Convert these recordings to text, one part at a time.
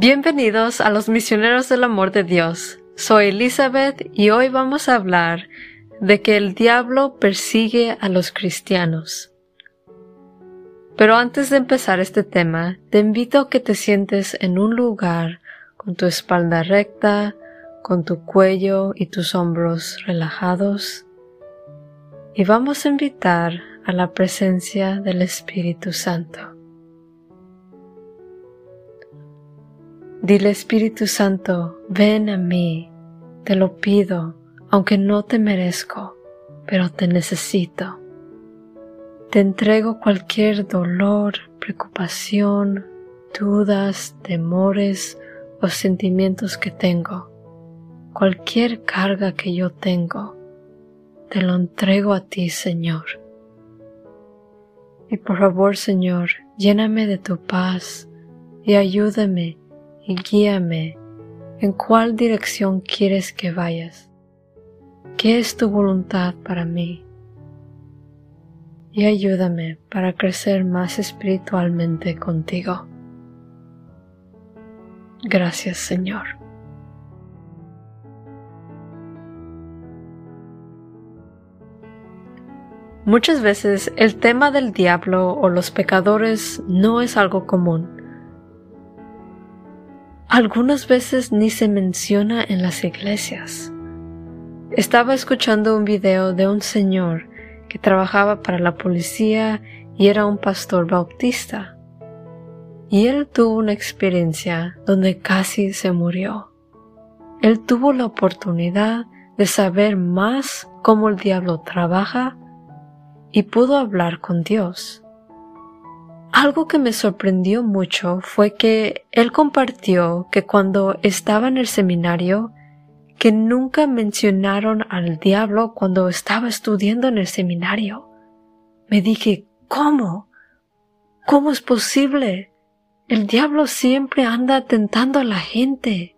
Bienvenidos a los misioneros del amor de Dios. Soy Elizabeth y hoy vamos a hablar de que el diablo persigue a los cristianos. Pero antes de empezar este tema, te invito a que te sientes en un lugar con tu espalda recta, con tu cuello y tus hombros relajados, y vamos a invitar a la presencia del Espíritu Santo. Dile Espíritu Santo, ven a mí, te lo pido, aunque no te merezco, pero te necesito. Te entrego cualquier dolor, preocupación, dudas, temores o sentimientos que tengo, cualquier carga que yo tengo, te lo entrego a ti, Señor. Y por favor, Señor, lléname de tu paz y ayúdame y guíame en cuál dirección quieres que vayas. ¿Qué es tu voluntad para mí? Y ayúdame para crecer más espiritualmente contigo. Gracias Señor. Muchas veces el tema del diablo o los pecadores no es algo común algunas veces ni se menciona en las iglesias. Estaba escuchando un video de un señor que trabajaba para la policía y era un pastor bautista. Y él tuvo una experiencia donde casi se murió. Él tuvo la oportunidad de saber más cómo el diablo trabaja y pudo hablar con Dios. Algo que me sorprendió mucho fue que él compartió que cuando estaba en el seminario, que nunca mencionaron al diablo cuando estaba estudiando en el seminario. Me dije, ¿cómo? ¿Cómo es posible? El diablo siempre anda tentando a la gente.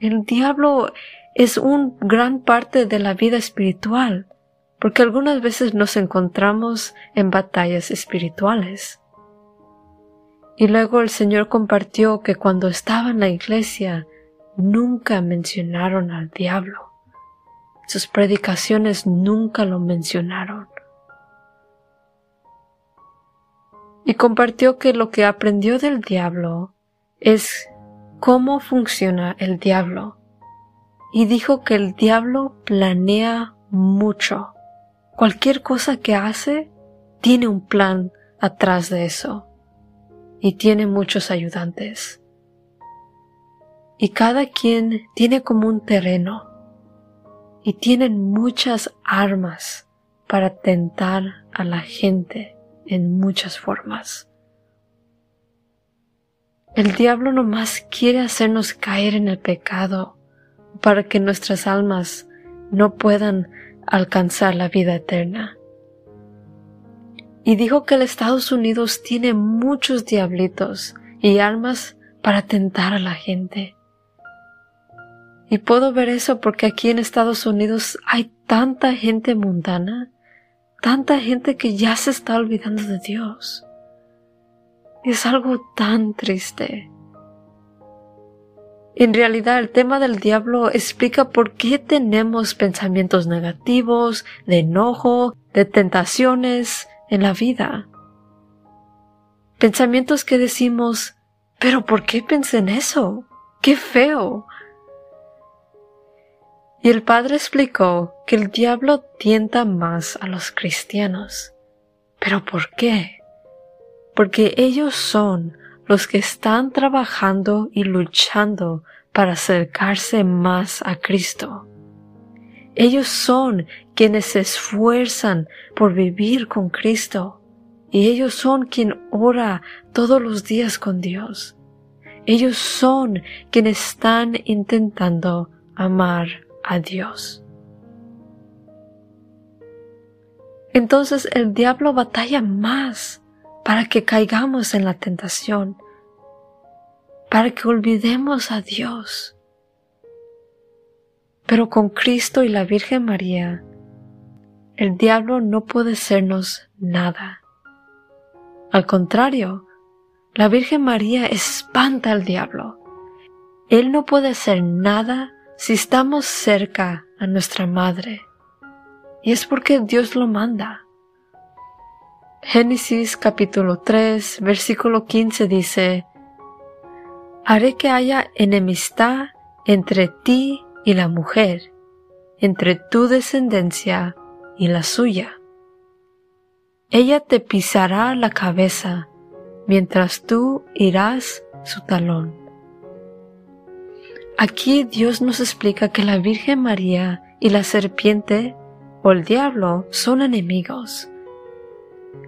El diablo es un gran parte de la vida espiritual, porque algunas veces nos encontramos en batallas espirituales. Y luego el Señor compartió que cuando estaba en la iglesia nunca mencionaron al diablo. Sus predicaciones nunca lo mencionaron. Y compartió que lo que aprendió del diablo es cómo funciona el diablo. Y dijo que el diablo planea mucho. Cualquier cosa que hace tiene un plan atrás de eso y tiene muchos ayudantes. Y cada quien tiene como un terreno y tienen muchas armas para tentar a la gente en muchas formas. El diablo nomás quiere hacernos caer en el pecado para que nuestras almas no puedan alcanzar la vida eterna y dijo que el Estados Unidos tiene muchos diablitos y almas para tentar a la gente. Y puedo ver eso porque aquí en Estados Unidos hay tanta gente mundana, tanta gente que ya se está olvidando de Dios. Es algo tan triste. En realidad el tema del diablo explica por qué tenemos pensamientos negativos, de enojo, de tentaciones, en la vida. Pensamientos que decimos, pero ¿por qué pensé en eso? ¡Qué feo! Y el padre explicó que el diablo tienta más a los cristianos. ¿Pero por qué? Porque ellos son los que están trabajando y luchando para acercarse más a Cristo. Ellos son quienes se esfuerzan por vivir con Cristo y ellos son quien ora todos los días con Dios. Ellos son quienes están intentando amar a Dios. Entonces el diablo batalla más para que caigamos en la tentación, para que olvidemos a Dios pero con Cristo y la Virgen María, el diablo no puede sernos nada. Al contrario, la Virgen María espanta al diablo. Él no puede hacer nada si estamos cerca a nuestra madre. Y es porque Dios lo manda. Génesis capítulo 3, versículo 15 dice, Haré que haya enemistad entre ti y la mujer, entre tu descendencia y la suya. Ella te pisará la cabeza, mientras tú irás su talón. Aquí Dios nos explica que la Virgen María y la serpiente o el diablo son enemigos.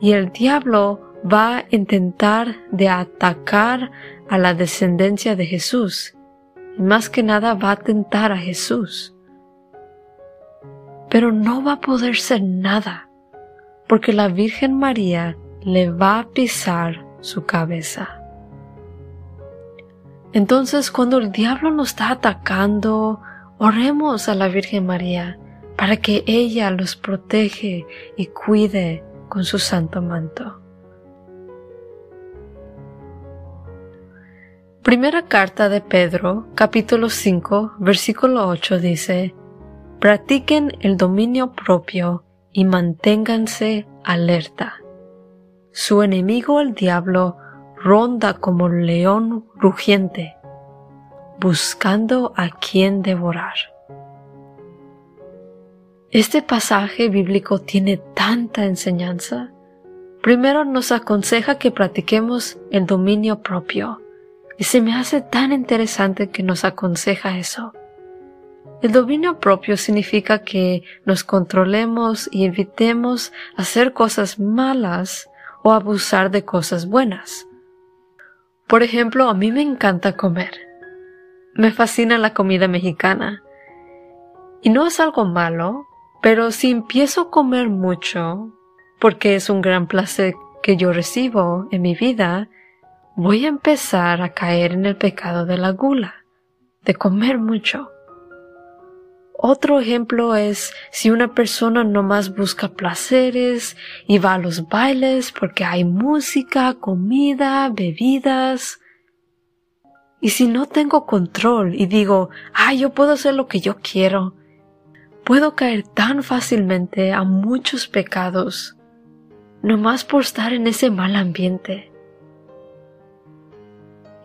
Y el diablo va a intentar de atacar a la descendencia de Jesús. Más que nada va a tentar a Jesús. Pero no va a poder ser nada, porque la Virgen María le va a pisar su cabeza. Entonces cuando el diablo nos está atacando, oremos a la Virgen María para que ella los protege y cuide con su santo manto. Primera carta de Pedro, capítulo 5, versículo 8 dice, Practiquen el dominio propio y manténganse alerta. Su enemigo el diablo ronda como león rugiente, buscando a quien devorar. Este pasaje bíblico tiene tanta enseñanza. Primero nos aconseja que practiquemos el dominio propio. Y se me hace tan interesante que nos aconseja eso. El dominio propio significa que nos controlemos y evitemos hacer cosas malas o abusar de cosas buenas. Por ejemplo, a mí me encanta comer. Me fascina la comida mexicana. Y no es algo malo, pero si empiezo a comer mucho, porque es un gran placer que yo recibo en mi vida, voy a empezar a caer en el pecado de la gula, de comer mucho. Otro ejemplo es si una persona nomás busca placeres y va a los bailes porque hay música, comida, bebidas. Y si no tengo control y digo, ah, yo puedo hacer lo que yo quiero, puedo caer tan fácilmente a muchos pecados, nomás por estar en ese mal ambiente.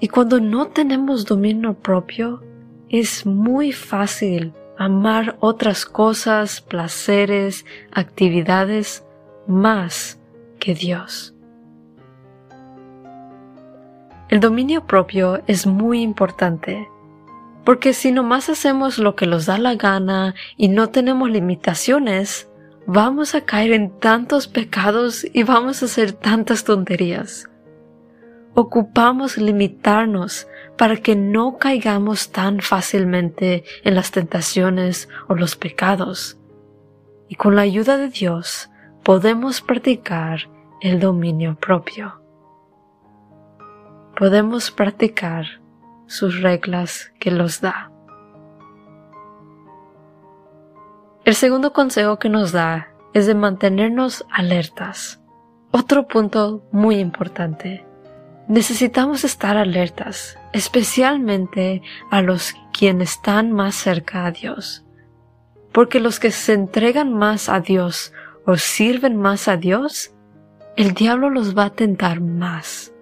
Y cuando no tenemos dominio propio, es muy fácil amar otras cosas, placeres, actividades más que Dios. El dominio propio es muy importante porque si nomás hacemos lo que nos da la gana y no tenemos limitaciones, vamos a caer en tantos pecados y vamos a hacer tantas tonterías. Ocupamos limitarnos para que no caigamos tan fácilmente en las tentaciones o los pecados. Y con la ayuda de Dios podemos practicar el dominio propio. Podemos practicar sus reglas que los da. El segundo consejo que nos da es de mantenernos alertas. Otro punto muy importante. Necesitamos estar alertas, especialmente a los quienes están más cerca a Dios. Porque los que se entregan más a Dios o sirven más a Dios, el diablo los va a tentar más.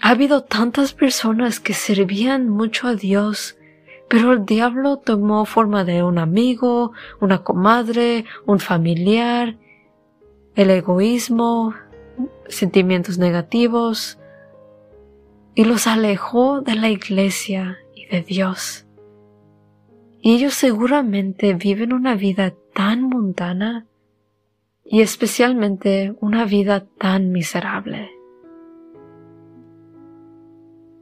Ha habido tantas personas que servían mucho a Dios, pero el diablo tomó forma de un amigo, una comadre, un familiar, el egoísmo, sentimientos negativos, y los alejó de la iglesia y de Dios. Y ellos seguramente viven una vida tan mundana y especialmente una vida tan miserable.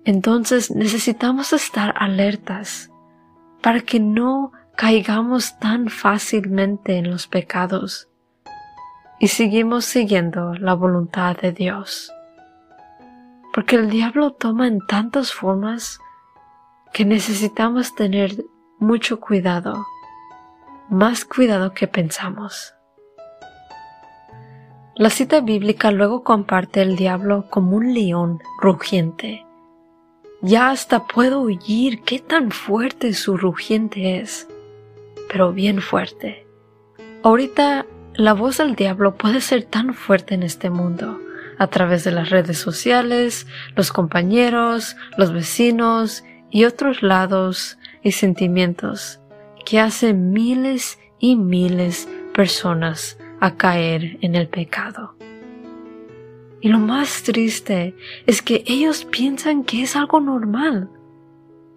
Entonces necesitamos estar alertas para que no caigamos tan fácilmente en los pecados y seguimos siguiendo la voluntad de Dios. Porque el diablo toma en tantas formas que necesitamos tener mucho cuidado, más cuidado que pensamos. La cita bíblica luego comparte el diablo como un león rugiente Ya hasta puedo oír qué tan fuerte su rugiente es, pero bien fuerte. Ahorita la voz del diablo puede ser tan fuerte en este mundo, a través de las redes sociales, los compañeros, los vecinos y otros lados y sentimientos que hace miles y miles personas a caer en el pecado. Y lo más triste es que ellos piensan que es algo normal.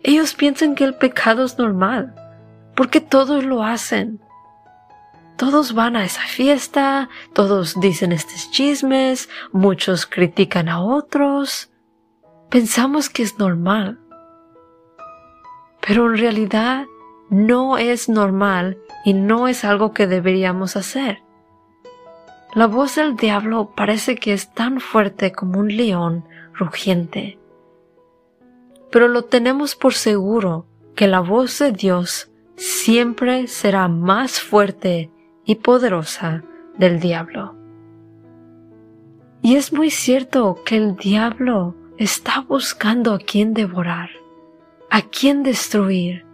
Ellos piensan que el pecado es normal, porque todos lo hacen. Todos van a esa fiesta, todos dicen estos chismes, muchos critican a otros. Pensamos que es normal. Pero en realidad no es normal y no es algo que deberíamos hacer. La voz del diablo parece que es tan fuerte como un león rugiente. Pero lo tenemos por seguro que la voz de Dios siempre será más fuerte y poderosa del diablo. Y es muy cierto que el diablo está buscando a quien devorar, a quien destruir,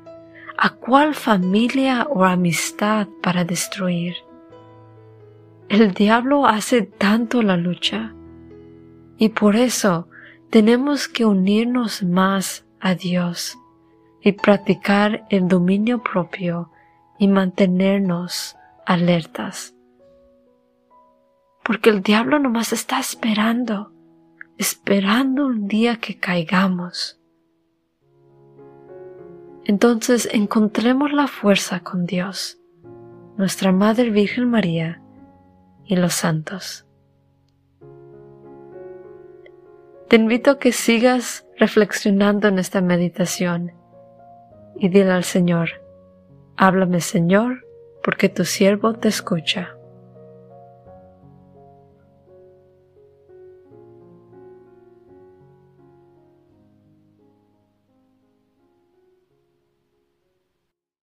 a cuál familia o amistad para destruir. El diablo hace tanto la lucha y por eso tenemos que unirnos más a Dios y practicar el dominio propio y mantenernos alertas. Porque el diablo nomás está esperando, esperando un día que caigamos. Entonces encontremos la fuerza con Dios, nuestra Madre Virgen María, y los santos. Te invito a que sigas reflexionando en esta meditación y dile al Señor, háblame Señor, porque tu siervo te escucha.